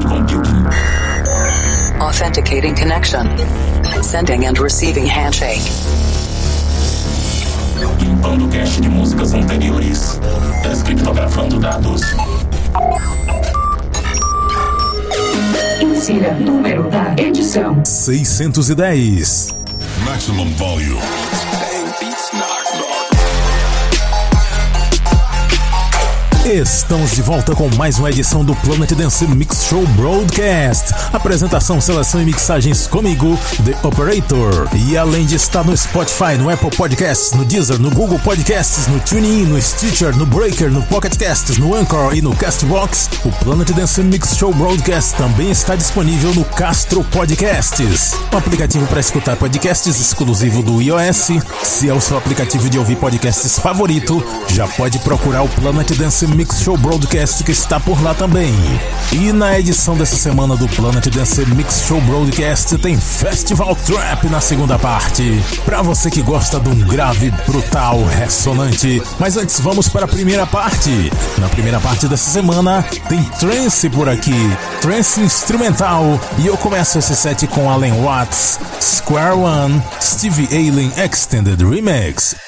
cloud computing. Authenticating connection. Sending and receiving handshake. Limpando cache de músicas anteriores. Descriptografando dados. Insira número da edição: 610. Maximum volume. Estamos de volta com mais uma edição do Planet Dance Mix Show Broadcast. Apresentação, seleção e mixagens comigo, The Operator. E além de estar no Spotify, no Apple Podcasts, no Deezer, no Google Podcasts, no TuneIn, no Stitcher, no Breaker, no Pocket Casts, no Anchor e no Castbox, o Planet Dance Mix Show Broadcast também está disponível no Castro Podcasts, um aplicativo para escutar podcasts exclusivo do iOS. Se é o seu aplicativo de ouvir podcasts favorito, já pode procurar o Planet Dance Mix Show Broadcast que está por lá também. E na edição dessa semana do Planet Dance Mix Show Broadcast tem Festival Trap na segunda parte. Pra você que gosta de um grave, brutal, ressonante. Mas antes vamos para a primeira parte. Na primeira parte dessa semana tem trance por aqui, trance instrumental. E eu começo esse set com Alan Watts, Square One, Stevie Allen Extended Remix.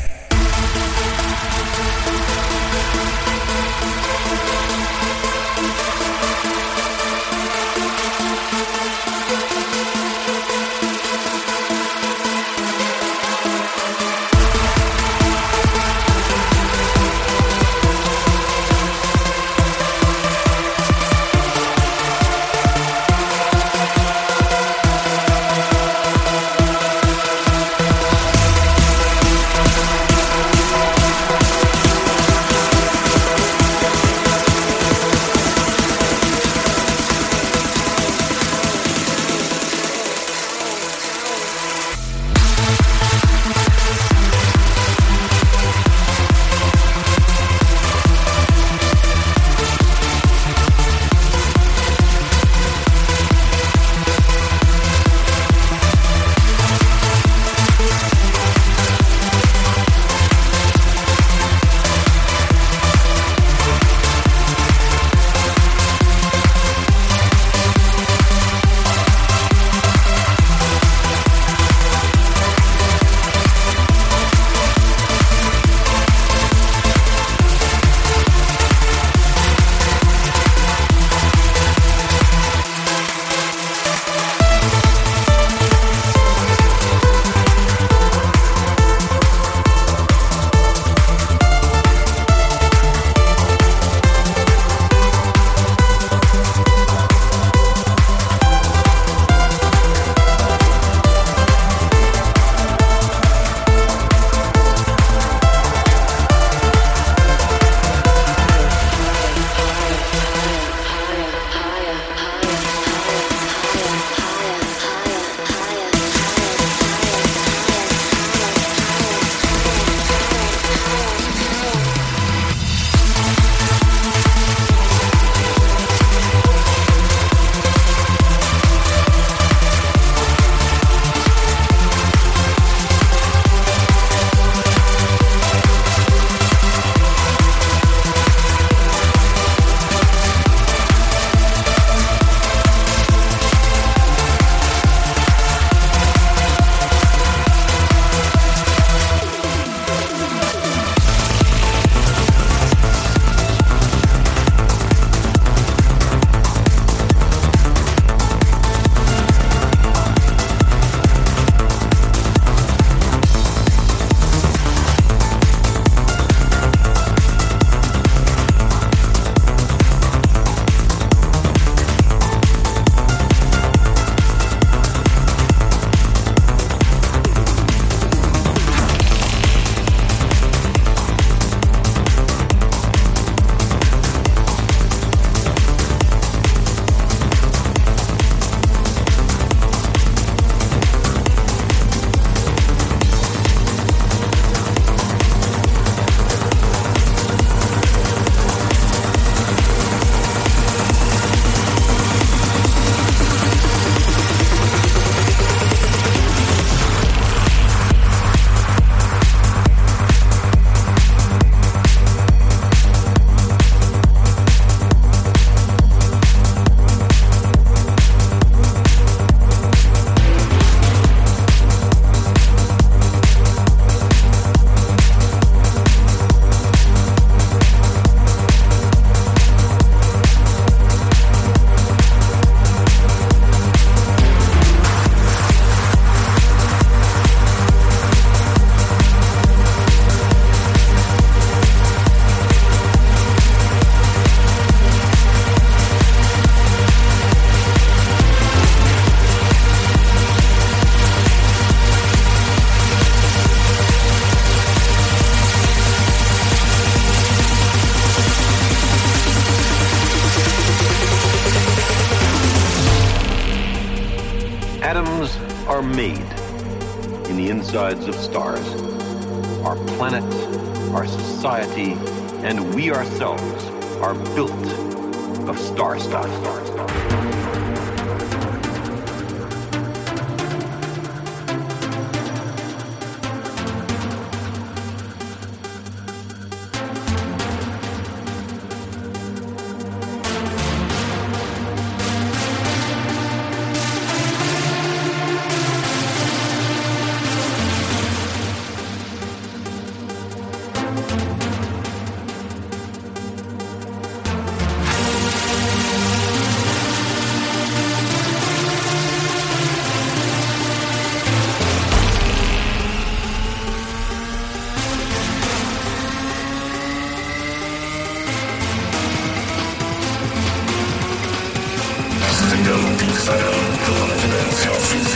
Dance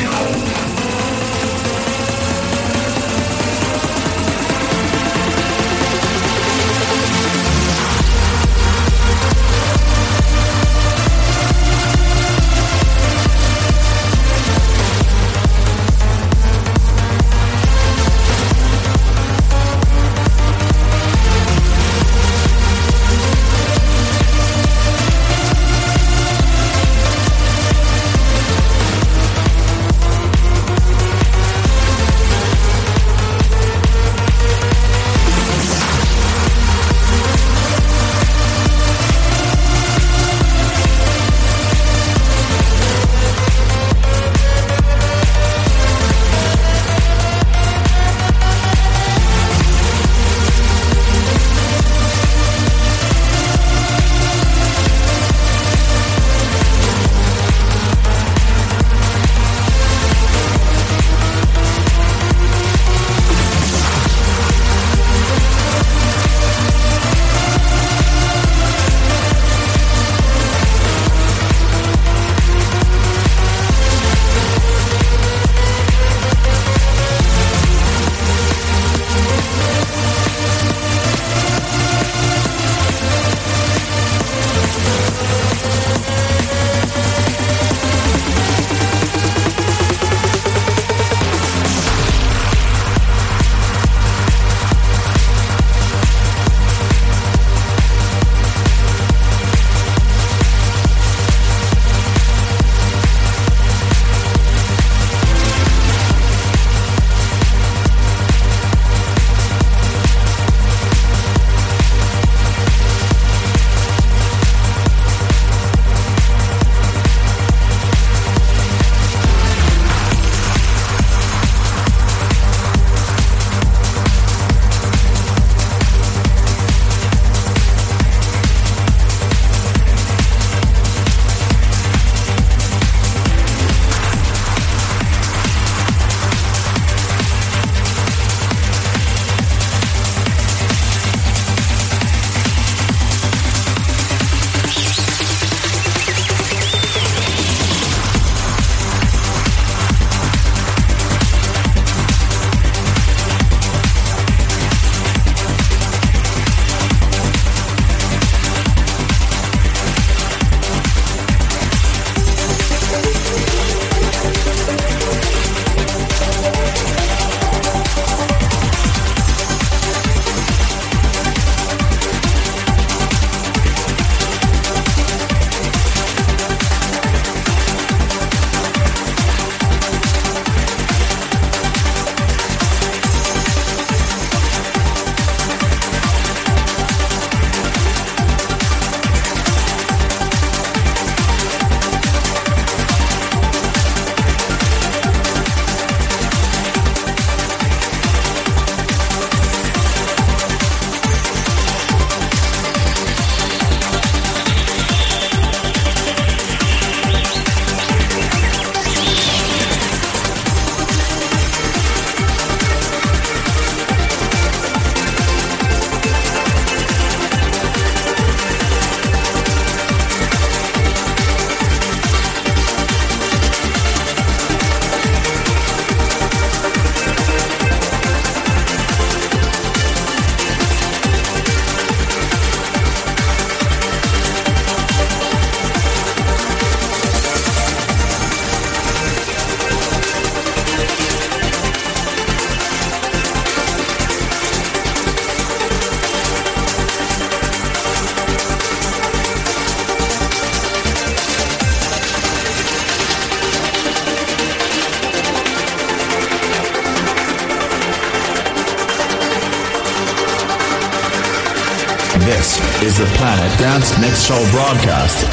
Mix Show broadcast.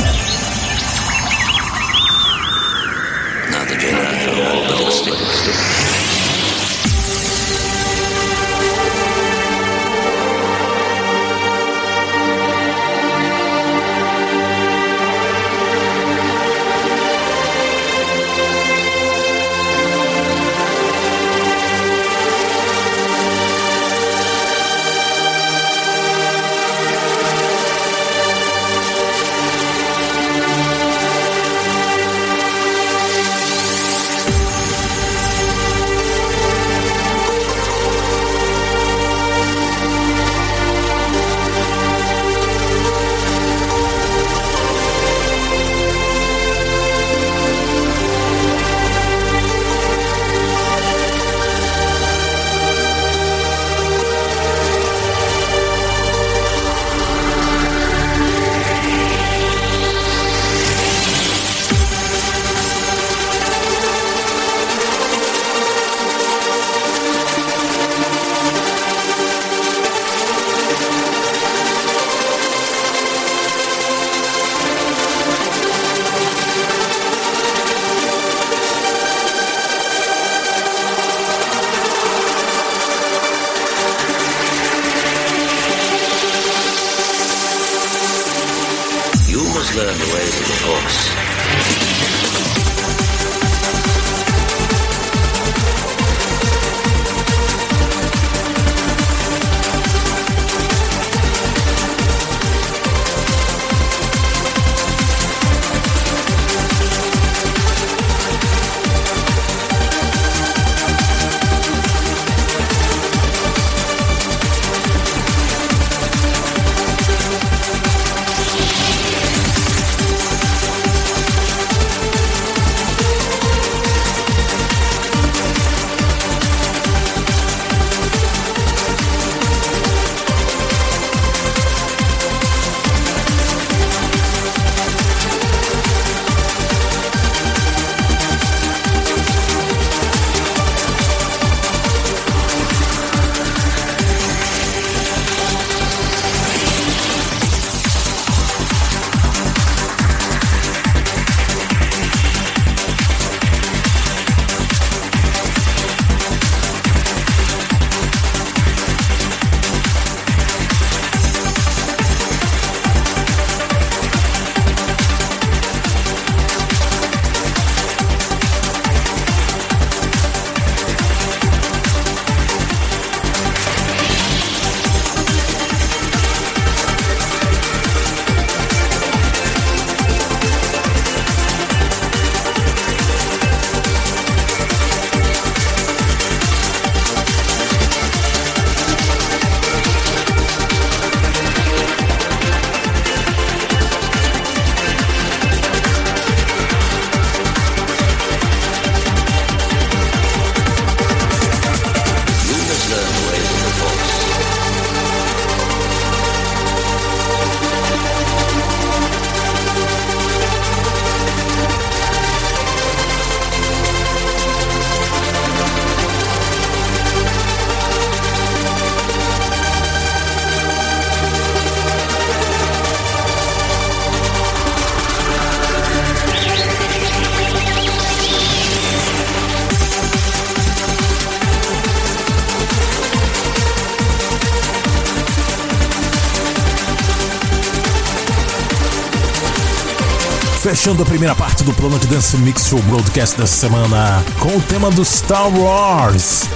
A primeira parte do Planet Dance Mix Show Broadcast dessa semana com o tema do Star Wars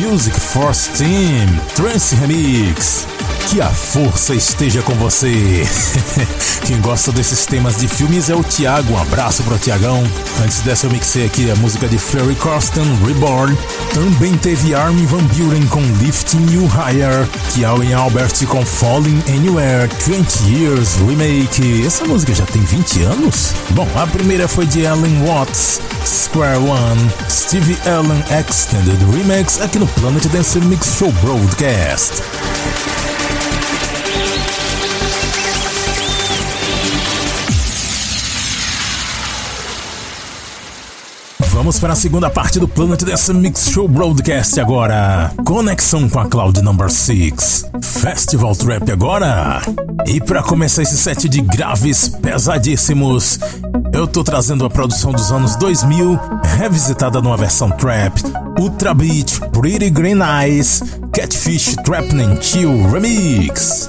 Music Force Team Trance Remix. Que a força esteja com você. Quem gosta desses temas de filmes é o Thiago. Um abraço pro Tiagão. Antes dessa eu mixei aqui a música de Ferry Corsten, Reborn. Também teve Armin Van Buren com Lifting You Higher. Kiawen Albert com Falling Anywhere 20 Years Remake. Essa música já tem 20 anos? Bom, a primeira foi de Alan Watts, Square One, Stevie Allen Extended Remix aqui no Planet Dance Mix Show Broadcast. Vamos para a segunda parte do Planet Dance Mix Show Broadcast agora. Conexão com a Cloud Number 6. Festival Trap agora. E para começar esse set de graves pesadíssimos, eu tô trazendo a produção dos anos 2000, revisitada numa versão trap. Ultra Beat, Pretty Green Eyes, Catfish Trap Chill Remix.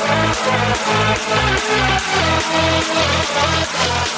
Thank you.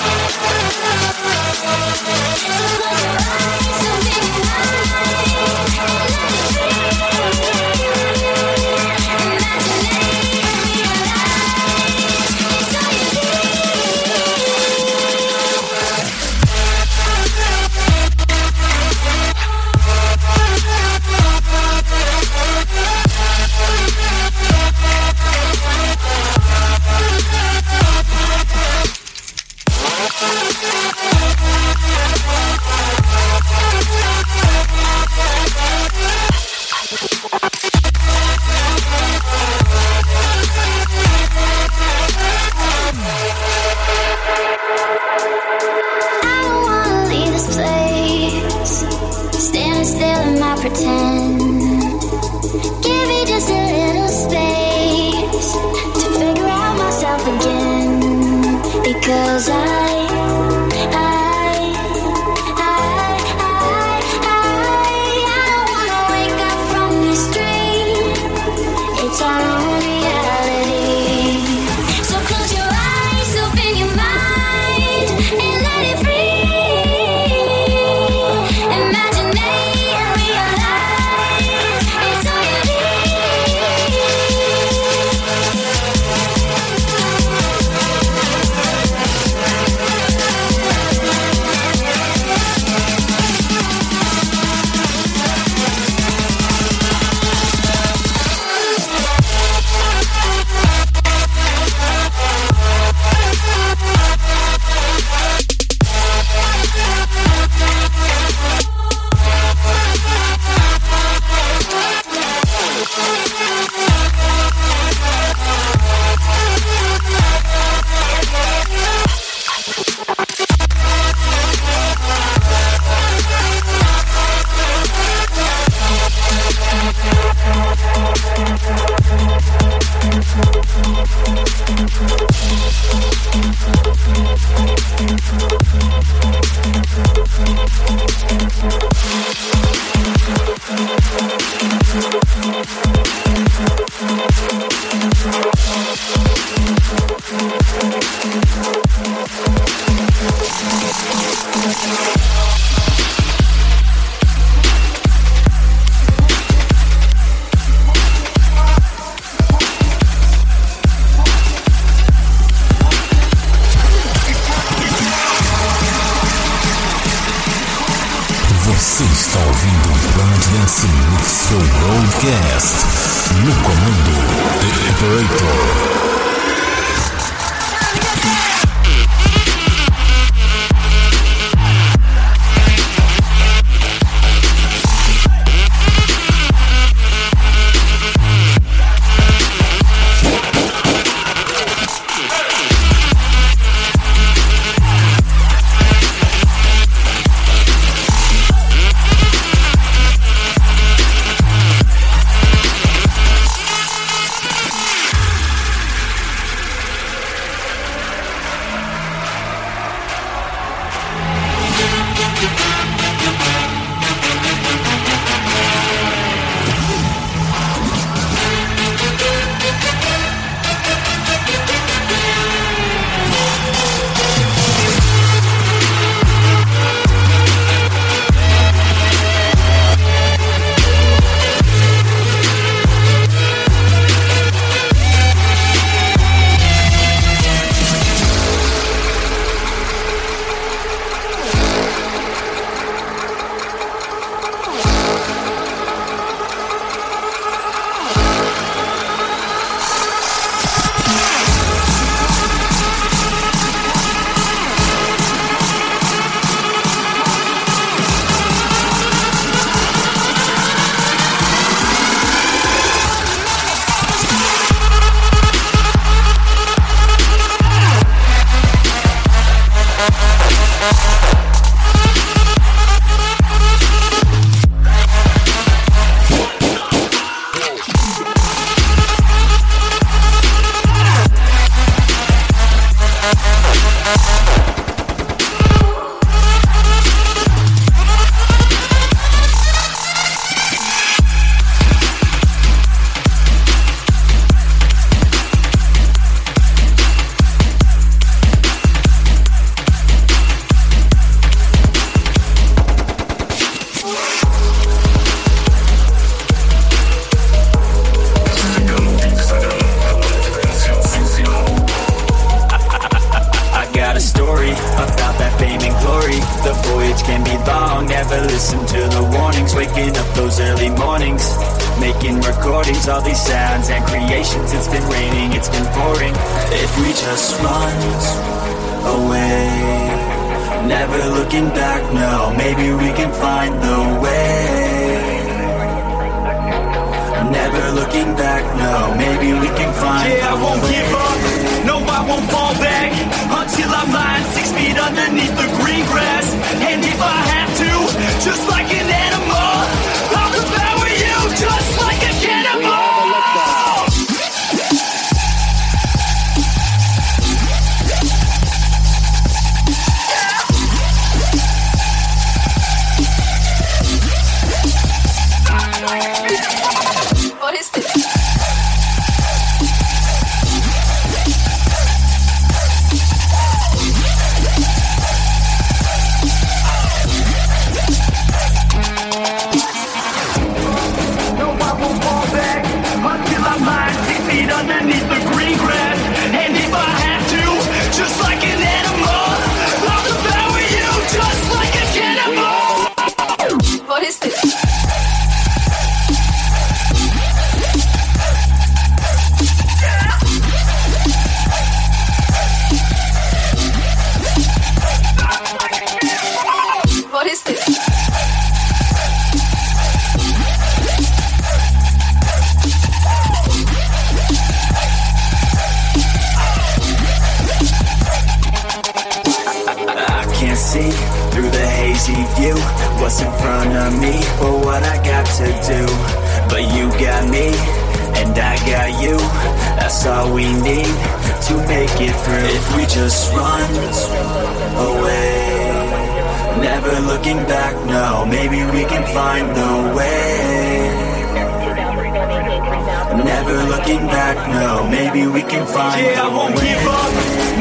find Yeah, I won't way. give up.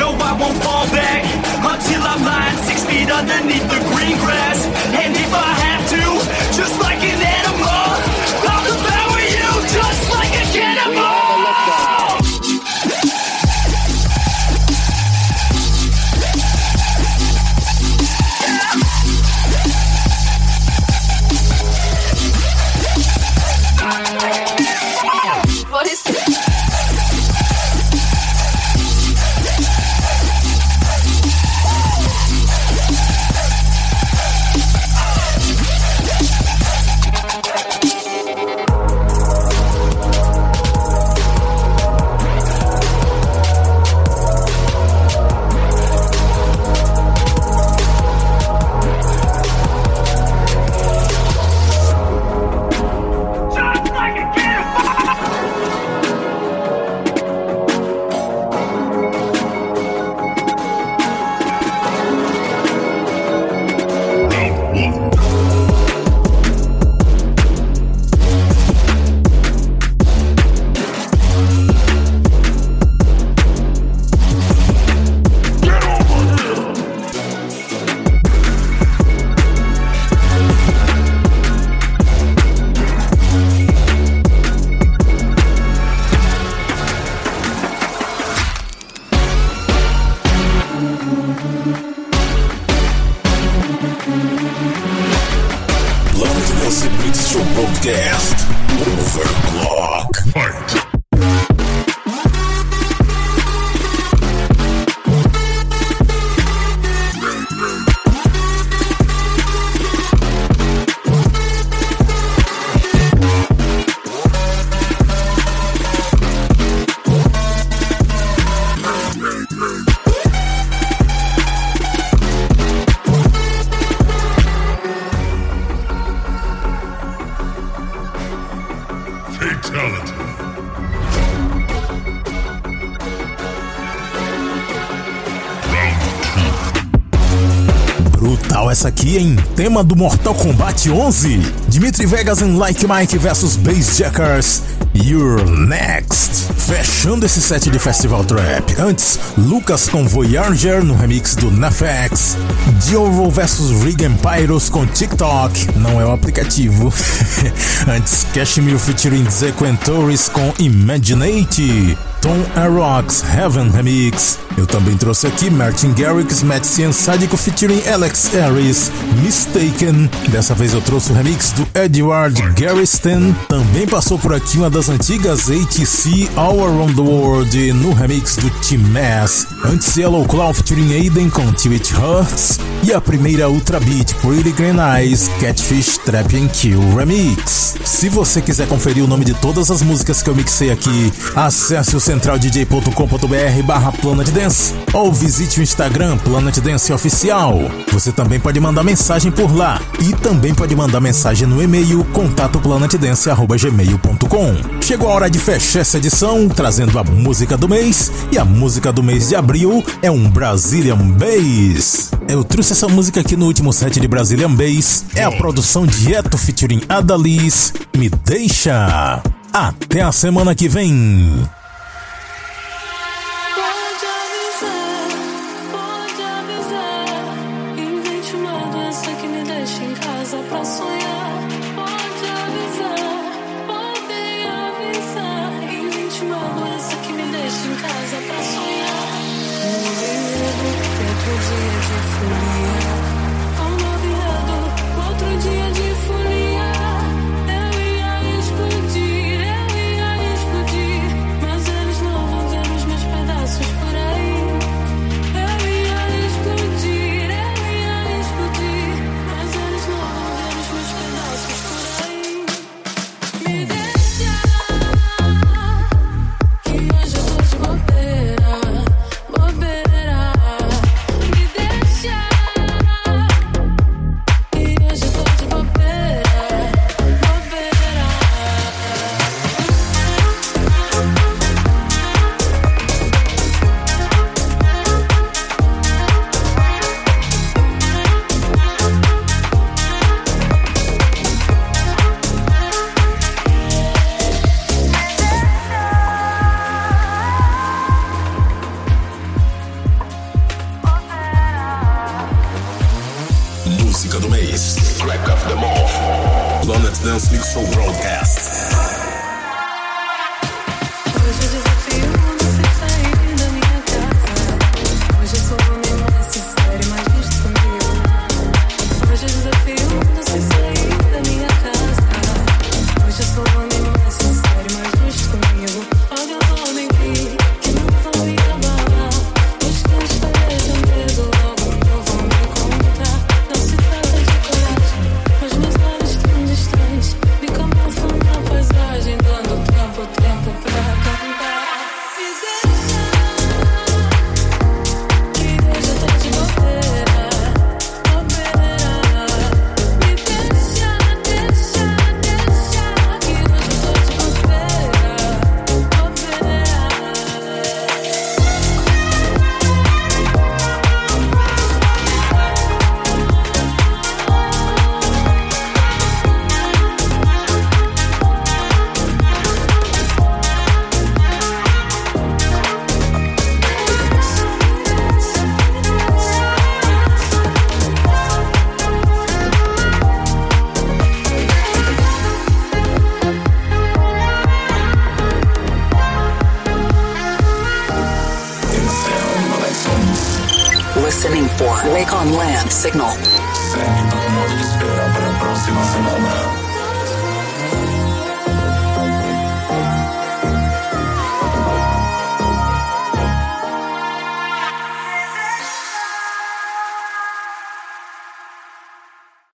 No, I won't fall back until I'm lying six feet underneath the green grass. tema do Mortal Kombat 11. Dimitri Vegas em Like Mike vs Bassjackers. You're Next. Fechando esse set de Festival Trap. Antes, Lucas com Voyager no remix do Nefex, Diovo vs Regan Pyros com TikTok. Não é o aplicativo. Antes, Cashmere featuring Zequentores com Imaginate. Tom Arox Heaven Remix. Eu também trouxe aqui Martin Garrix, Matt Sádico featuring Alex Harris, Mistaken. Dessa vez eu trouxe o remix do Edward Garriston. Também passou por aqui uma das antigas ATC All Around the World no remix do Team Mass. Antes Yellow Claw featuring Aiden com It Hurts. E a primeira Ultra Beat Pretty Green Eyes Catfish Trap and Kill Remix. Se você quiser conferir o nome de todas as músicas que eu mixei aqui, acesse o centraldj.com.br barra Planet Dance ou visite o Instagram Planet Dance Oficial. Você também pode mandar mensagem por lá e também pode mandar mensagem no e-mail contatoplanetdance.gmail.com. Chegou a hora de fechar essa edição trazendo a música do mês e a música do mês de abril é um Brazilian Bass. Eu trouxe essa música aqui no último set de Brazilian Bass. É a produção de Eto featuring Adalis. Me deixa. Até a semana que vem. Castle Broadcast.